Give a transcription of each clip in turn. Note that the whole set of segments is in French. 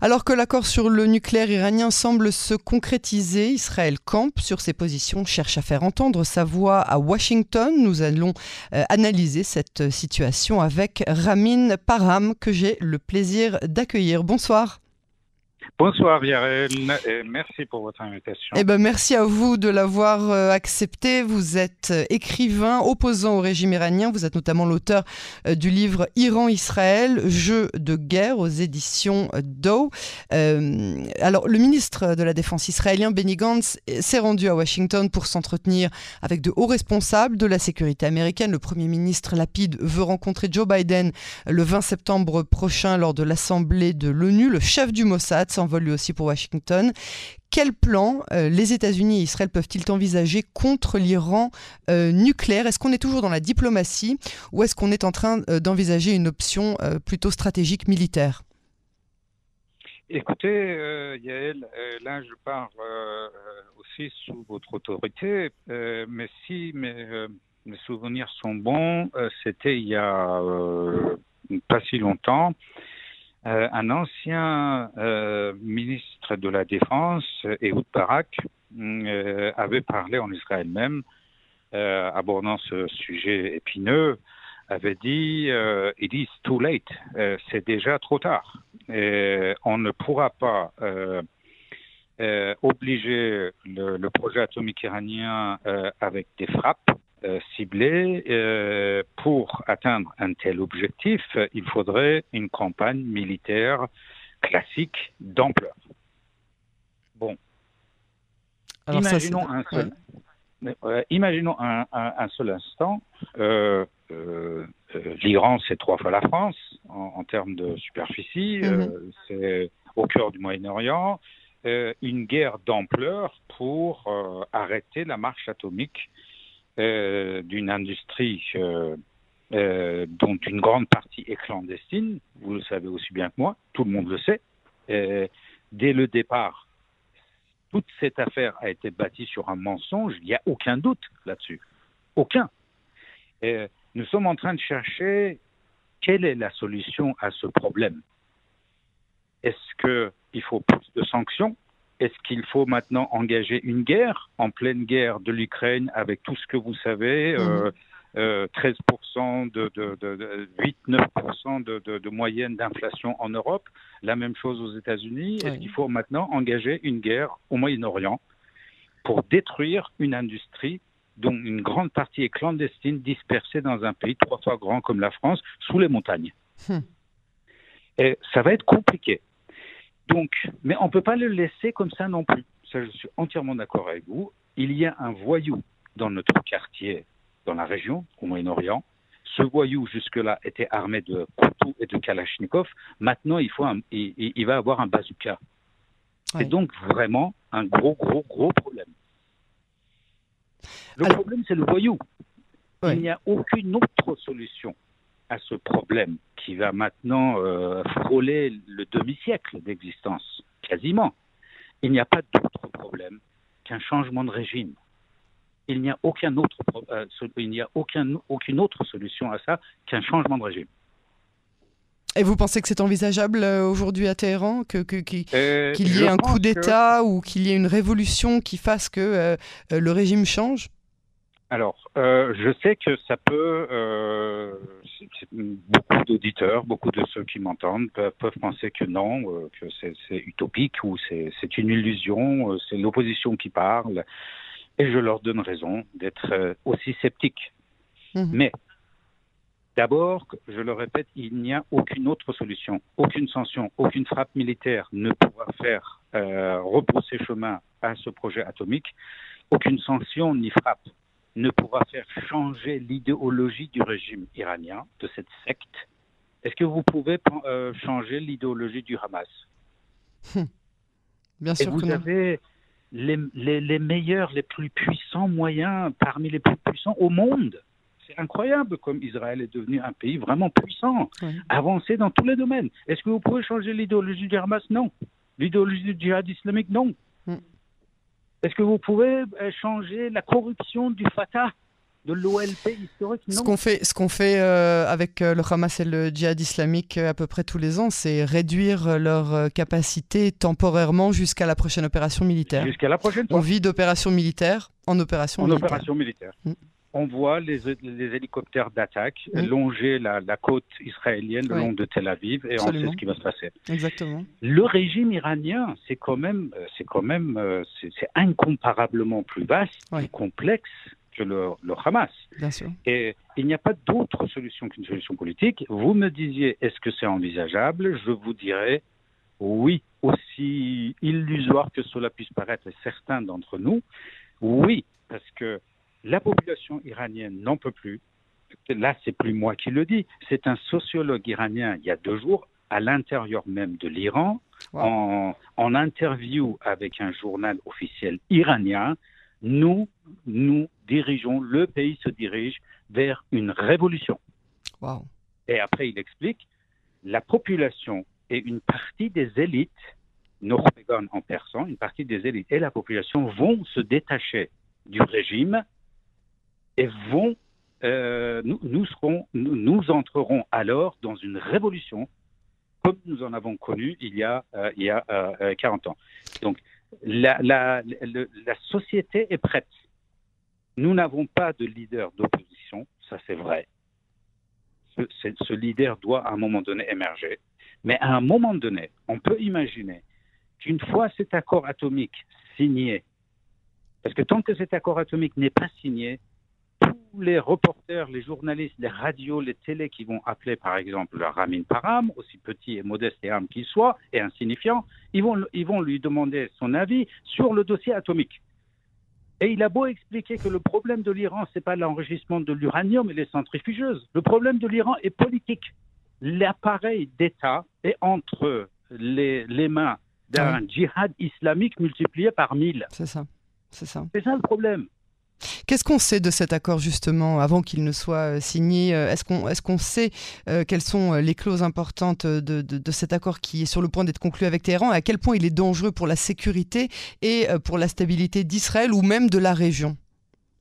Alors que l'accord sur le nucléaire iranien semble se concrétiser, Israël campe sur ses positions, cherche à faire entendre sa voix à Washington. Nous allons euh, analyser cette situation avec Ramin Parham que j'ai le plaisir d'accueillir. Bonsoir. Bonsoir Yarel et merci pour votre invitation. Eh ben, merci à vous de l'avoir euh, accepté. Vous êtes euh, écrivain opposant au régime iranien. Vous êtes notamment l'auteur euh, du livre Iran-Israël, jeu de guerre aux éditions Dow. alors, le ministre de la Défense israélien, Benny Gantz, s'est rendu à Washington pour s'entretenir avec de hauts responsables de la sécurité américaine. Le Premier ministre Lapide veut rencontrer Joe Biden le 20 septembre prochain lors de l'Assemblée de l'ONU. Le chef du Mossad s'envole lui aussi pour Washington. Quel plan euh, les États-Unis et Israël peuvent-ils envisager contre l'Iran euh, nucléaire? Est-ce qu'on est toujours dans la diplomatie ou est-ce qu'on est en train euh, d'envisager une option plutôt stratégique militaire? Écoutez, Yael, là je parle aussi sous votre autorité, mais si mes, mes, souvenirs sont bons, c'était il y a pas si longtemps. Euh, un ancien euh, ministre de la Défense, Ehud Barak, euh, avait parlé en Israël même, abordant ce sujet épineux, avait dit It is too late, c'est déjà trop tard. on ne pourra pas obliger le, projet atomique iranien avec des frappes euh, ciblé euh, pour atteindre un tel objectif, il faudrait une campagne militaire classique d'ampleur. Bon. imaginons, un seul, imaginons un, seul instant, euh, l'Iran c'est trois fois la France en, termes de superficie, mhm. c'est au cœur du Moyen-Orient, une guerre d'ampleur pour arrêter la marche atomique euh, d'une industrie euh, euh, dont une grande partie est clandestine, vous le savez aussi bien que moi, tout le monde le sait. dès le départ, toute cette affaire a été bâtie sur un mensonge, il n'y a aucun doute là-dessus. Aucun. nous sommes en train de chercher quelle est la solution à ce problème. Est-ce qu'il faut plus de sanctions est-ce qu'il faut maintenant engager une guerre en pleine guerre de l'Ukraine avec tout ce que vous savez euh, 13% mhm. euh, de, de, 8-9% de, moyenne d'inflation en Europe, la même chose aux États-Unis. Est-ce qu'il faut maintenant engager une guerre au Moyen-Orient pour détruire une industrie dont une grande partie est clandestine, dispersée dans un pays trois fois grand comme la France, sous les montagnes? Hmm. Et ça va être compliqué. Donc, mais on ne peut pas le laisser comme ça non plus. Ça, je suis entièrement d'accord avec vous. Il y a un voyou dans notre quartier, dans la région, au Moyen-Orient. Ce voyou, jusque-là, était armé de couteaux et de kalachnikov. Maintenant, il, faut il, va avoir un bazooka. C'est donc vraiment un gros, gros, gros problème. Le problème, c'est le voyou. Il n'y a aucune autre solution à ce problème qui va maintenant euh, frôler le demi-siècle d'existence, quasiment. Il n'y a pas d'autre problème qu'un changement de régime. Il n'y a aucun autre, euh, il n'y a aucun, aucune autre solution à ça qu'un changement de régime. Et vous pensez que c'est envisageable euh, aujourd'hui à Téhéran que, qu'il y ait un coup d'État ou qu'il y ait une révolution qui fasse que le régime change? Alors, euh, je sais que ça peut. Euh, beaucoup d'auditeurs, beaucoup de ceux qui m'entendent peuvent, penser que non, euh, que c'est utopique ou c'est une illusion, c'est l'opposition qui parle. Et je leur donne raison d'être aussi sceptiques. Mhm. Mais D'abord, je le répète, il n'y a aucune autre solution, aucune sanction, aucune frappe militaire ne pourra faire euh, repousser chemin à ce projet atomique. Aucune sanction ni frappe ne pourra faire changer l'idéologie du régime iranien, de cette secte. Est-ce que vous pouvez euh, changer l'idéologie du Hamas? Hum. Bien sûr. Et vous avez les, les, meilleurs, les plus puissants moyens parmi les plus puissants au monde. C'est incroyable comme Israël est devenu un pays vraiment puissant, avancé dans tous les domaines. Est-ce que vous pouvez changer l'idéologie du Hamas? Non. L'idéologie du djihad islamique? Non. Hum. Est-ce que vous pouvez euh, changer la corruption du Fatah de l'OLP historique? Ce qu'on fait, ce qu'on fait euh, avec euh, le Hamas et le djihad islamique à peu près tous les ans, c'est réduire leur capacité temporairement jusqu'à la prochaine opération militaire. Jusqu'à la prochaine. On vit d'opération militaire en opération en militaire. opération militaire. Mm. On voit les, les hélicoptères d'attaque longer la, la, côte israélienne le long de Tel Aviv et on sait ce qui va se passer. Exactement. Le régime iranien, c'est quand même, c'est quand même, c'est incomparablement plus vaste, plus complexe que le, Hamas. Bien sûr. Et il n'y a pas d'autre solution qu'une solution politique. Vous me disiez, est-ce que c'est envisageable? Je vous dirais, oui, aussi illusoire que cela puisse paraître certains d'entre nous, oui, parce que la population iranienne n'en peut plus. Là, c'est plus moi qui le dis, c'est un sociologue iranien il y a deux jours à l'intérieur même de l'Iran, en, en interview avec un journal officiel iranien, nous, nous dirigeons, le pays se dirige vers une révolution. Et après, il explique, la population et une partie des élites, Norwegon en persan, une partie des élites et la population vont se détacher du régime et vont, euh, nous, serons, nous, entrerons alors dans une révolution comme nous en avons connu il y a, euh, il y a 40 euh, ans. Donc, la, la, la, société est prête. Nous n'avons pas de leader d'opposition, ça c'est vrai. Ce, ce, leader doit à un moment donné émerger. Mais à un moment donné, on peut imaginer qu'une fois cet accord atomique signé, parce que tant que cet accord atomique n'est pas signé, les reporters, les journalistes, les radios, les télés qui vont appeler par exemple Ramin Param, aussi petit et modeste et humble qu'il soit, et insignifiant, ils vont, ils vont lui demander son avis sur le dossier atomique. Et il a beau expliquer que le problème de l'Iran, ce n'est pas l'enregistrement de l'uranium et les centrifugeuses. Le problème de l'Iran est politique. L'appareil d'État est entre les, les mains d'un djihad islamique multiplié par mille. C'est ça. C'est ça. C'est ça le problème. Qu'est-ce qu'on sait de cet accord justement avant qu'il ne soit euh, signé euh, Est-ce qu'on est sait euh, quelles sont les clauses importantes de, de, cet accord qui est sur le point d'être conclu avec Téhéran à quel point il est dangereux pour la sécurité et pour la stabilité d'Israël ou même de la région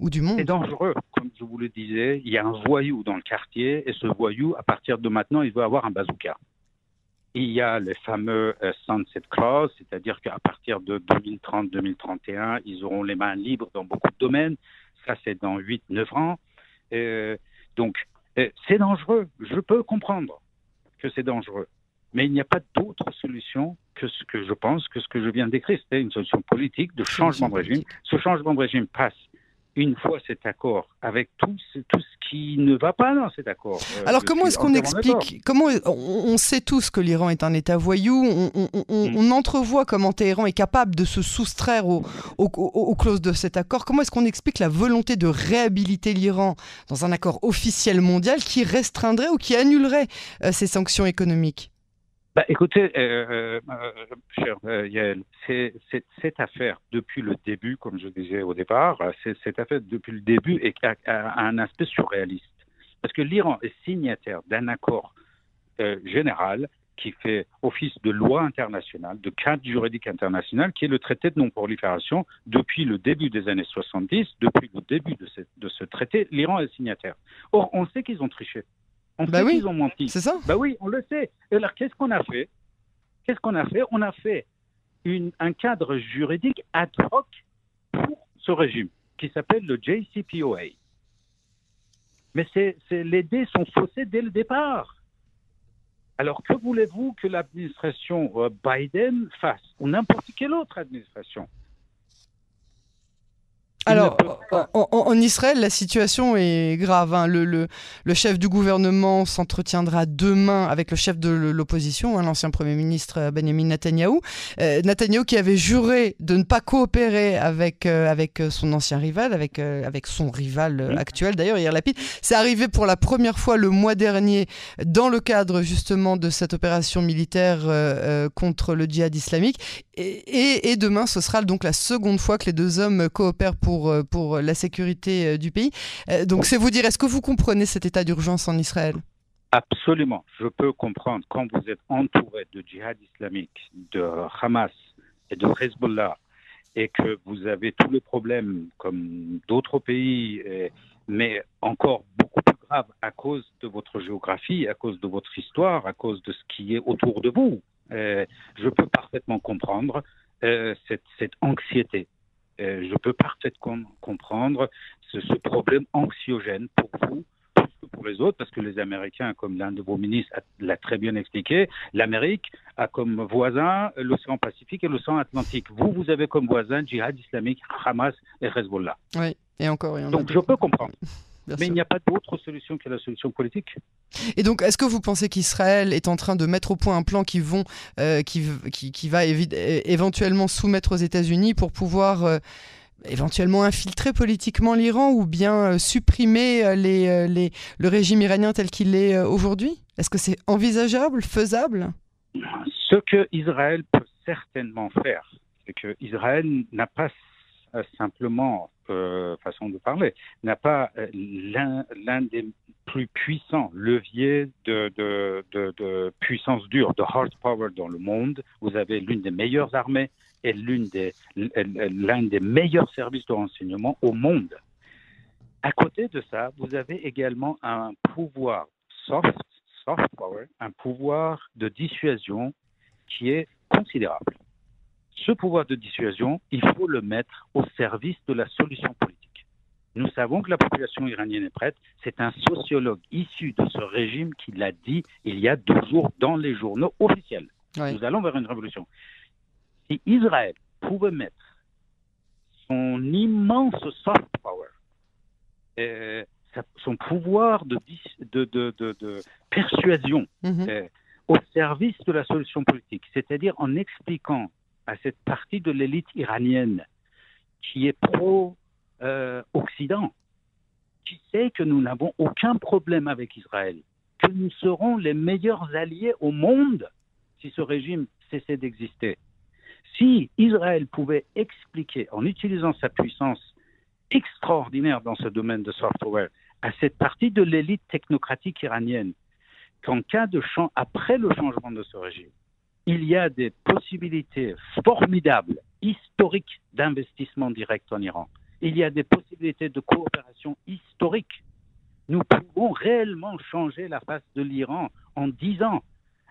ou du monde? C'est dangereux, comme je vous le disais. Il y a un voyou dans le quartier et ce voyou, à partir de maintenant, il veut avoir un bazooka. Il y a les fameux sunset clause, c'est-à-dire qu'à partir de 2030-2031, ils auront les mains libres dans beaucoup de domaines. Ça, c'est dans 8-9 ans. Euh, donc, euh, c'est dangereux. Je peux comprendre que c'est dangereux. Mais il n'y a pas d'autre solution que ce que je pense que ce que je viens d'écrire. C'était une solution politique de changement de régime. Ce changement de régime passe une fois cet accord, avec tout ce, tout ce qui ne va pas dans cet accord. Euh, Alors comment est-ce qu'on explique Comment on, sait tous que l'Iran est un État voyou. On, mm. entrevoit comment Téhéran est capable de se soustraire aux, aux, clauses de cet accord. Comment est-ce qu'on explique la volonté de réhabiliter l'Iran dans un accord officiel mondial qui restreindrait ou qui annulerait euh, ces sanctions économiques? Bah, écoutez, euh, euh, euh cher Yael, cette affaire, depuis le début, comme je disais au départ, cette affaire, depuis le début, a, un aspect surréaliste. Parce que l'Iran est signataire d'un accord général qui fait office de loi internationale, de cadre juridique international, qui est le traité de non-prolifération. Depuis le début des années 70, depuis le début de ce traité, l'Iran est signataire. Or, on sait qu'ils ont triché. On bah sait qu'ils ont menti. C'est ça Bah oui, on le sait. Et alors, qu'est-ce qu'on a fait? Qu'est-ce qu'on a fait? On a fait une, un cadre juridique ad hoc pour ce régime, qui s'appelle le JCPOA. Mais c'est, les dés sont faussés dès le départ. Alors, que voulez-vous que l'administration euh, Biden fasse, ou n'importe quelle autre administration alors, en, Israël, la situation est grave. Hein. Le, le, le, chef du gouvernement s'entretiendra demain avec le chef de l'opposition, hein, l'ancien Premier ministre euh, Benjamin Netanyahou. Euh, Netanyahou qui avait juré de ne pas coopérer avec, euh, avec son ancien rival, avec, avec son rival actuel d'ailleurs, Yair Lapid. C'est arrivé pour la première fois le mois dernier dans le cadre justement de cette opération militaire contre le djihad islamique. Et, et, demain, ce sera donc la seconde fois que les deux hommes coopèrent pour pour, euh, pour la sécurité euh, du pays. Euh, donc c'est vous dire, est-ce que vous comprenez cet état d'urgence en Israël? Absolument. Je peux comprendre quand vous êtes entouré de djihad islamique, de Hamas et de Hezbollah, et que vous avez tous les problèmes comme d'autres pays, mais encore beaucoup plus grave à cause de votre géographie, à cause de votre histoire, à cause de ce qui est autour de vous. Je peux parfaitement comprendre cette, anxiété. Euh, je peux parfaitement comprendre ce, ce, problème anxiogène pour vous, plus que pour les autres, parce que les Américains, comme l'un de vos ministres l'a très bien expliqué, l'Amérique a comme voisin l'océan Pacifique et l'océan Atlantique. Vous, vous avez comme voisin djihad islamique, Hamas et Hezbollah. Oui, et encore. Et Donc je peux comprendre. Bien Mais sûr. il n'y a pas d'autre solution que la solution politique. Et donc, est-ce que vous pensez qu'Israël est en train de mettre au point un plan qui, vont, euh, qui, qui, qui, va éventuellement soumettre aux États-Unis pour pouvoir euh, éventuellement infiltrer politiquement l'Iran ou bien euh, supprimer les, les, le régime iranien tel qu'il est aujourd'hui? Est-ce que c'est envisageable, faisable? Ce que Israël peut certainement faire, c'est que Israël n'a pas simplement euh, façon de parler, n'a pas euh, l'un des plus puissants leviers de, de, puissance dure, de hard power dans le monde. Vous avez l'une des meilleures armées et l'une des, l'un des meilleurs services de renseignement au monde. À côté de ça, vous avez également un pouvoir soft, soft power, un pouvoir de dissuasion qui est considérable ce pouvoir de dissuasion, il faut le mettre au service de la solution politique. Nous savons que la population iranienne est prête. C'est un sociologue issu de ce régime qui l'a dit il y a deux jours dans les journaux officiels. Oui. Nous allons vers une révolution. Si Israël pouvait mettre son immense soft power, euh, son pouvoir de, de, de, de persuasion mm -hmm. euh, au service de la solution politique, c'est-à-dire en expliquant à cette partie de l'élite iranienne qui est pro-Occident, qui sait que nous n'avons aucun problème avec Israël, que nous serons les meilleurs alliés au monde si ce régime cessait d'exister. Si Israël pouvait expliquer, en utilisant sa puissance extraordinaire dans ce domaine de software, à cette partie de l'élite technocratique iranienne, qu'en cas de champ, après le changement de ce régime, il y a des possibilités formidables, historiques d'investissement direct en Iran. Il y a des possibilités de coopération historique. Nous pouvons réellement changer la face de l'Iran en dix ans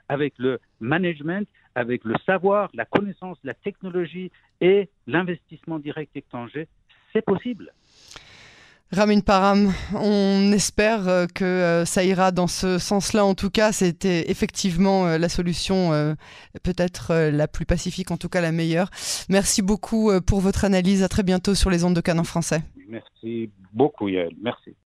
avec le management, avec le savoir, la connaissance, la technologie et l'investissement direct étranger. C'est possible. Ramin Param, on espère euh, que euh, ça ira dans ce sens-là. En tout cas, c'était effectivement euh, la solution peut-être la plus pacifique, en tout cas la meilleure. Merci beaucoup pour votre analyse. À très bientôt sur les ondes de Canon français. Merci beaucoup, Yael. Merci.